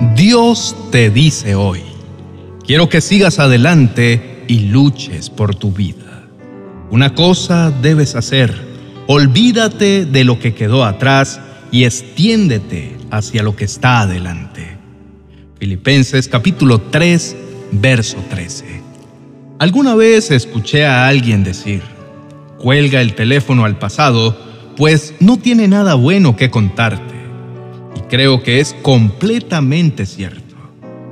Dios te dice hoy, quiero que sigas adelante y luches por tu vida. Una cosa debes hacer, olvídate de lo que quedó atrás y extiéndete hacia lo que está adelante. Filipenses capítulo 3, verso 13. Alguna vez escuché a alguien decir, cuelga el teléfono al pasado, pues no tiene nada bueno que contarte. Creo que es completamente cierto.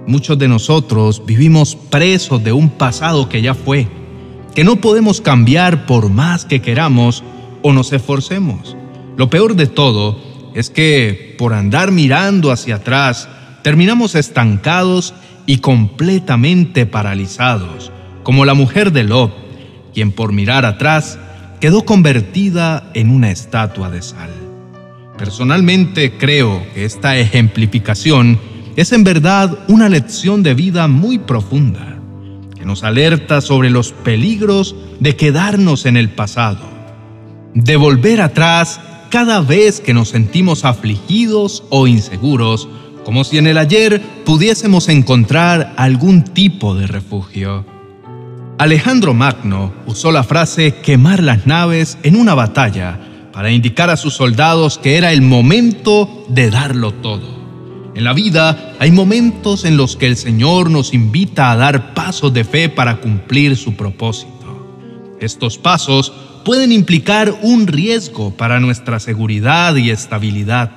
Muchos de nosotros vivimos presos de un pasado que ya fue, que no podemos cambiar por más que queramos o nos esforcemos. Lo peor de todo es que por andar mirando hacia atrás, terminamos estancados y completamente paralizados, como la mujer de Lot, quien por mirar atrás quedó convertida en una estatua de sal. Personalmente creo que esta ejemplificación es en verdad una lección de vida muy profunda, que nos alerta sobre los peligros de quedarnos en el pasado, de volver atrás cada vez que nos sentimos afligidos o inseguros, como si en el ayer pudiésemos encontrar algún tipo de refugio. Alejandro Magno usó la frase quemar las naves en una batalla para indicar a sus soldados que era el momento de darlo todo. En la vida hay momentos en los que el Señor nos invita a dar pasos de fe para cumplir su propósito. Estos pasos pueden implicar un riesgo para nuestra seguridad y estabilidad.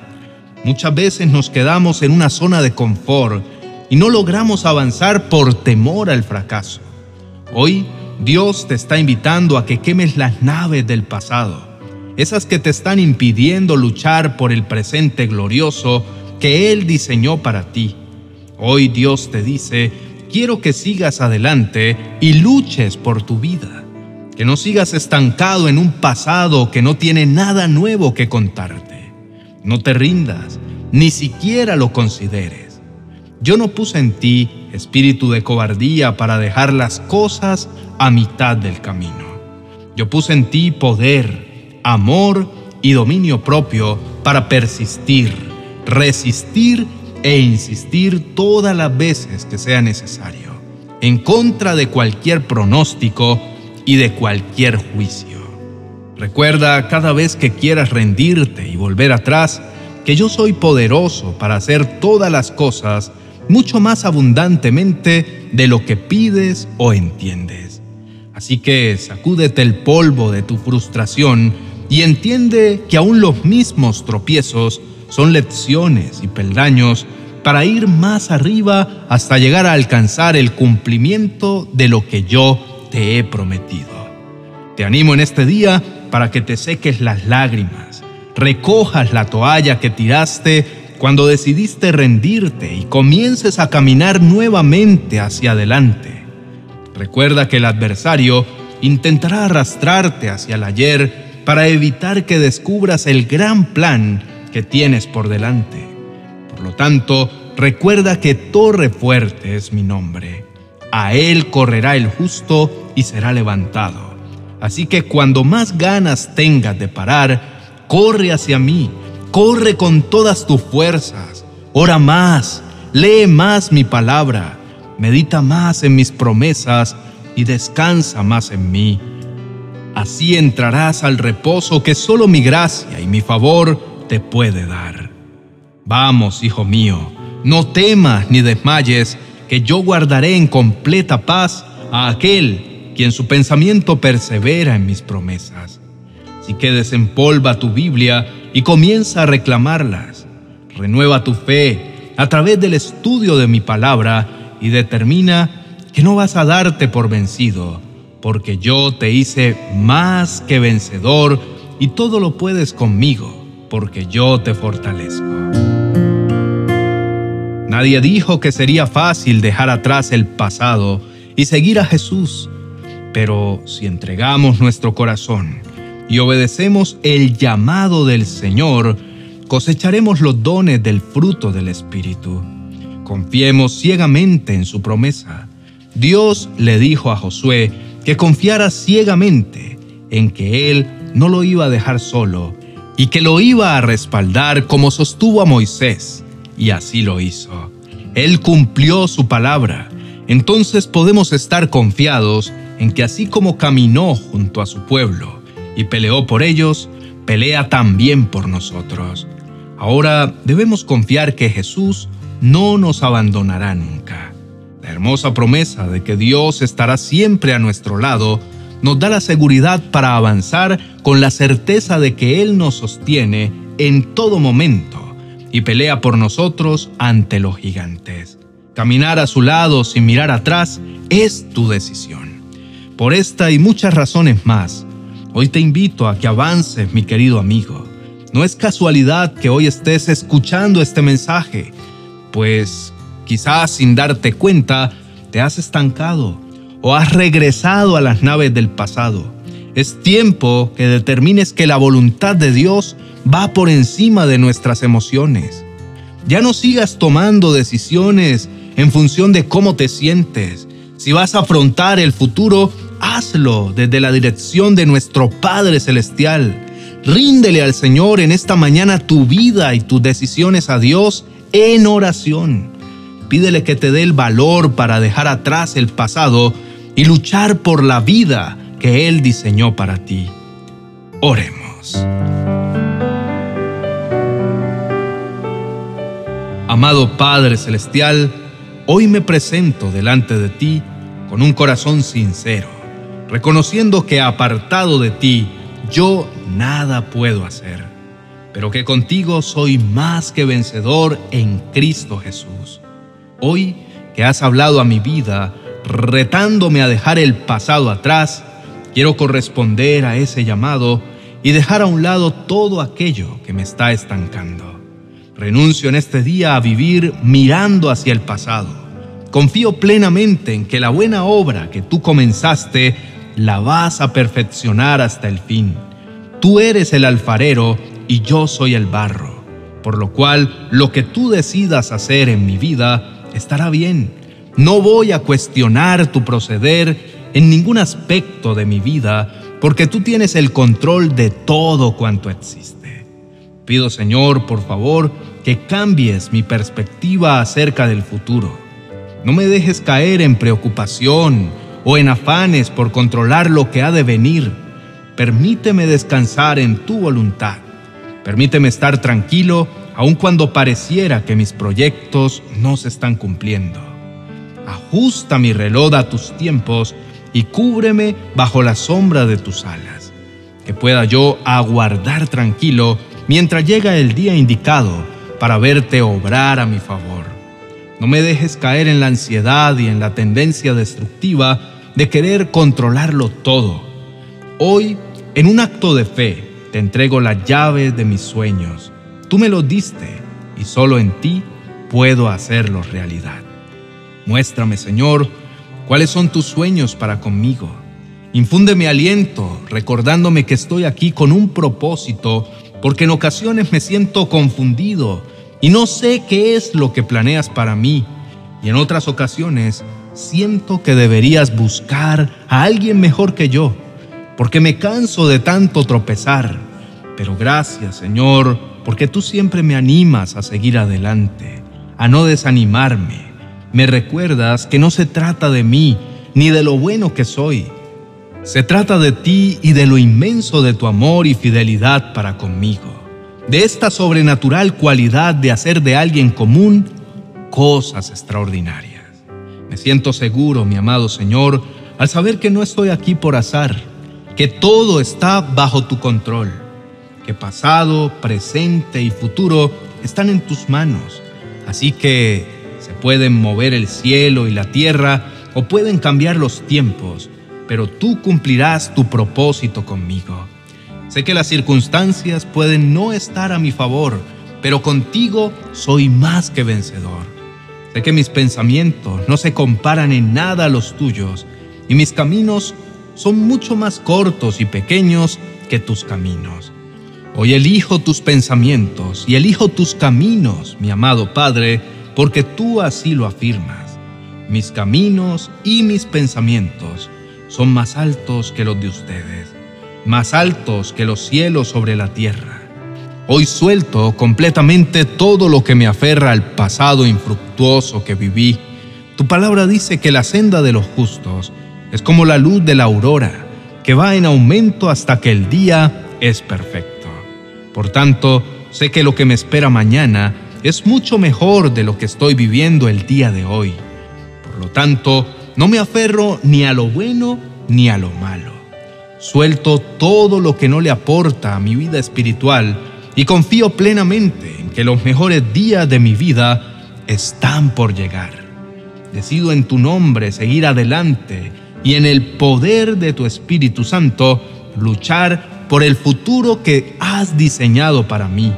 Muchas veces nos quedamos en una zona de confort y no logramos avanzar por temor al fracaso. Hoy Dios te está invitando a que quemes las naves del pasado, esas que te están impidiendo luchar por el presente glorioso que Él diseñó para ti. Hoy Dios te dice, quiero que sigas adelante y luches por tu vida, que no sigas estancado en un pasado que no tiene nada nuevo que contarte. No te rindas, ni siquiera lo consideres. Yo no puse en ti espíritu de cobardía para dejar las cosas a mitad del camino. Yo puse en ti poder, amor y dominio propio para persistir, resistir e insistir todas las veces que sea necesario, en contra de cualquier pronóstico y de cualquier juicio. Recuerda cada vez que quieras rendirte y volver atrás, que yo soy poderoso para hacer todas las cosas mucho más abundantemente de lo que pides o entiendes. Así que sacúdete el polvo de tu frustración y entiende que aún los mismos tropiezos son lecciones y peldaños para ir más arriba hasta llegar a alcanzar el cumplimiento de lo que yo te he prometido. Te animo en este día para que te seques las lágrimas, recojas la toalla que tiraste cuando decidiste rendirte y comiences a caminar nuevamente hacia adelante. Recuerda que el adversario intentará arrastrarte hacia el ayer para evitar que descubras el gran plan que tienes por delante. Por lo tanto, recuerda que Torre Fuerte es mi nombre. A él correrá el justo y será levantado. Así que cuando más ganas tengas de parar, corre hacia mí Corre con todas tus fuerzas, ora más, lee más mi palabra, medita más en mis promesas y descansa más en mí. Así entrarás al reposo que solo mi gracia y mi favor te puede dar. Vamos, hijo mío, no temas ni desmayes, que yo guardaré en completa paz a aquel quien su pensamiento persevera en mis promesas. Si que desempolva tu Biblia y comienza a reclamarlas. Renueva tu fe a través del estudio de mi palabra y determina que no vas a darte por vencido, porque yo te hice más que vencedor y todo lo puedes conmigo, porque yo te fortalezco. Nadie dijo que sería fácil dejar atrás el pasado y seguir a Jesús, pero si entregamos nuestro corazón, y obedecemos el llamado del Señor, cosecharemos los dones del fruto del Espíritu. Confiemos ciegamente en su promesa. Dios le dijo a Josué que confiara ciegamente en que Él no lo iba a dejar solo y que lo iba a respaldar como sostuvo a Moisés, y así lo hizo. Él cumplió su palabra. Entonces podemos estar confiados en que así como caminó junto a su pueblo y peleó por ellos, pelea también por nosotros. Ahora debemos confiar que Jesús no nos abandonará nunca. Hermosa promesa de que Dios estará siempre a nuestro lado nos da la seguridad para avanzar con la certeza de que Él nos sostiene en todo momento y pelea por nosotros ante los gigantes. Caminar a su lado sin mirar atrás es tu decisión. Por esta y muchas razones más, hoy te invito a que avances, mi querido amigo. No es casualidad que hoy estés escuchando este mensaje, pues quizás sin darte cuenta te has estancado o has regresado a las naves del pasado. Es tiempo que determines que la voluntad de Dios va por encima de nuestras emociones. Ya no sigas tomando decisiones en función de cómo te sientes. Si vas a afrontar el futuro, hazlo desde la dirección de nuestro Padre Celestial. Ríndele al Señor en esta mañana tu vida y tus decisiones a Dios en oración. Pídele que te dé el valor para dejar atrás el pasado y luchar por la vida que Él diseñó para ti. Oremos. Amado Padre Celestial, hoy me presento delante de ti con un corazón sincero, reconociendo que apartado de ti yo nada puedo hacer, pero que contigo soy más que vencedor en Cristo Jesús. Hoy que has hablado a mi vida, retándome a dejar el pasado atrás, quiero corresponder a ese llamado y dejar a un lado todo aquello que me está estancando. Renuncio en este día a vivir mirando hacia el pasado. Confío plenamente en que la buena obra que tú comenzaste la vas a perfeccionar hasta el fin. Tú eres el alfarero y yo soy el barro, por lo cual lo que tú decidas hacer en mi vida estará bien no voy a cuestionar tu proceder en ningún aspecto de mi vida, porque tú tienes el control de todo cuanto existe. Pido, Señor, por favor, que cambies mi perspectiva acerca del futuro. No me dejes caer en preocupación o en afanes por controlar lo que ha de venir. Permíteme descansar en tu voluntad. Permíteme estar tranquilo aun cuando pareciera que mis proyectos no se están cumpliendo ajusta mi reloj a tus tiempos y cúbreme bajo la sombra de tus alas, que pueda yo aguardar tranquilo mientras llega el día indicado para verte obrar a mi favor. No me dejes caer en la ansiedad y en la tendencia destructiva de querer controlarlo todo. Hoy, en un acto de fe, te entrego las llaves de mis sueños. Tú me los diste y solo en ti puedo hacerlos realidad. Muéstrame, Señor, cuáles son tus sueños para conmigo. Infúndeme aliento, recordándome que estoy aquí con un propósito, porque en ocasiones me siento confundido y no sé qué es lo que planeas para mí. Y en otras ocasiones siento que deberías buscar a alguien mejor que yo, porque me canso de tanto tropezar. Pero gracias, Señor, porque tú siempre me animas a seguir adelante, a no desanimarme me recuerdas que no se trata de mí ni de lo bueno que soy. Se trata de ti y de lo inmenso de tu amor y fidelidad para conmigo. De esta sobrenatural cualidad de hacer de alguien común cosas extraordinarias. Me siento seguro, mi amado Señor, al saber que no estoy aquí por azar, que todo está bajo tu control, que pasado, presente y futuro están en tus manos. Así que pueden mover el cielo y la tierra o pueden cambiar los tiempos, pero tú cumplirás tu propósito conmigo. Sé que las circunstancias pueden no estar a mi favor, pero contigo soy más que vencedor. Sé que mis pensamientos no se comparan en nada a los tuyos y mis caminos son mucho más cortos y pequeños que tus caminos. Hoy elijo tus pensamientos y elijo tus caminos, mi amado Padre, porque tú así lo afirmas. Mis caminos y mis pensamientos son más altos que los de ustedes, más altos que los cielos sobre la tierra. Hoy suelto completamente todo lo que me aferra al pasado infructuoso que viví. Tu palabra dice que la senda de los justos es como la luz de la aurora, que va en aumento hasta que el día es perfecto. Por tanto, sé que lo que me espera mañana es mucho mejor de lo que estoy viviendo el día de hoy. Por lo tanto, no me aferro ni a lo bueno ni a lo malo. Suelto todo lo que no le aporta a mi vida espiritual y confío plenamente en que los mejores días de mi vida están por llegar. Decido en tu nombre seguir adelante y en el poder de tu Espíritu Santo luchar por el futuro que has diseñado para mí.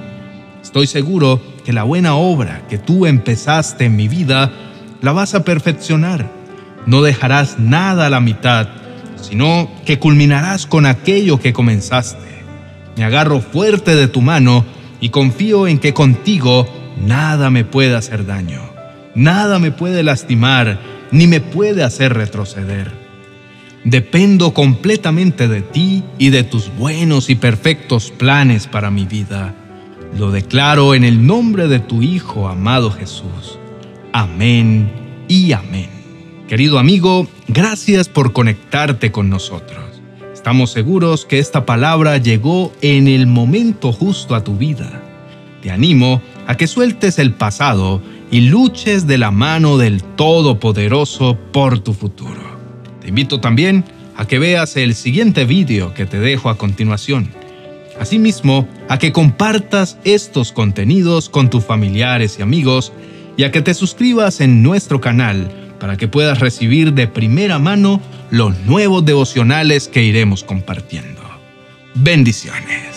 Estoy seguro que la buena obra que tú empezaste en mi vida la vas a perfeccionar. No dejarás nada a la mitad, sino que culminarás con aquello que comenzaste. Me agarro fuerte de tu mano y confío en que contigo nada me puede hacer daño, nada me puede lastimar, ni me puede hacer retroceder. Dependo completamente de ti y de tus buenos y perfectos planes para mi vida. Lo declaro en el nombre de tu Hijo amado Jesús. Amén y amén. Querido amigo, gracias por conectarte con nosotros. Estamos seguros que esta palabra llegó en el momento justo a tu vida. Te animo a que sueltes el pasado y luches de la mano del Todopoderoso por tu futuro. Te invito también a que veas el siguiente vídeo que te dejo a continuación. Asimismo, a que compartas estos contenidos con tus familiares y amigos y a que te suscribas en nuestro canal para que puedas recibir de primera mano los nuevos devocionales que iremos compartiendo. Bendiciones.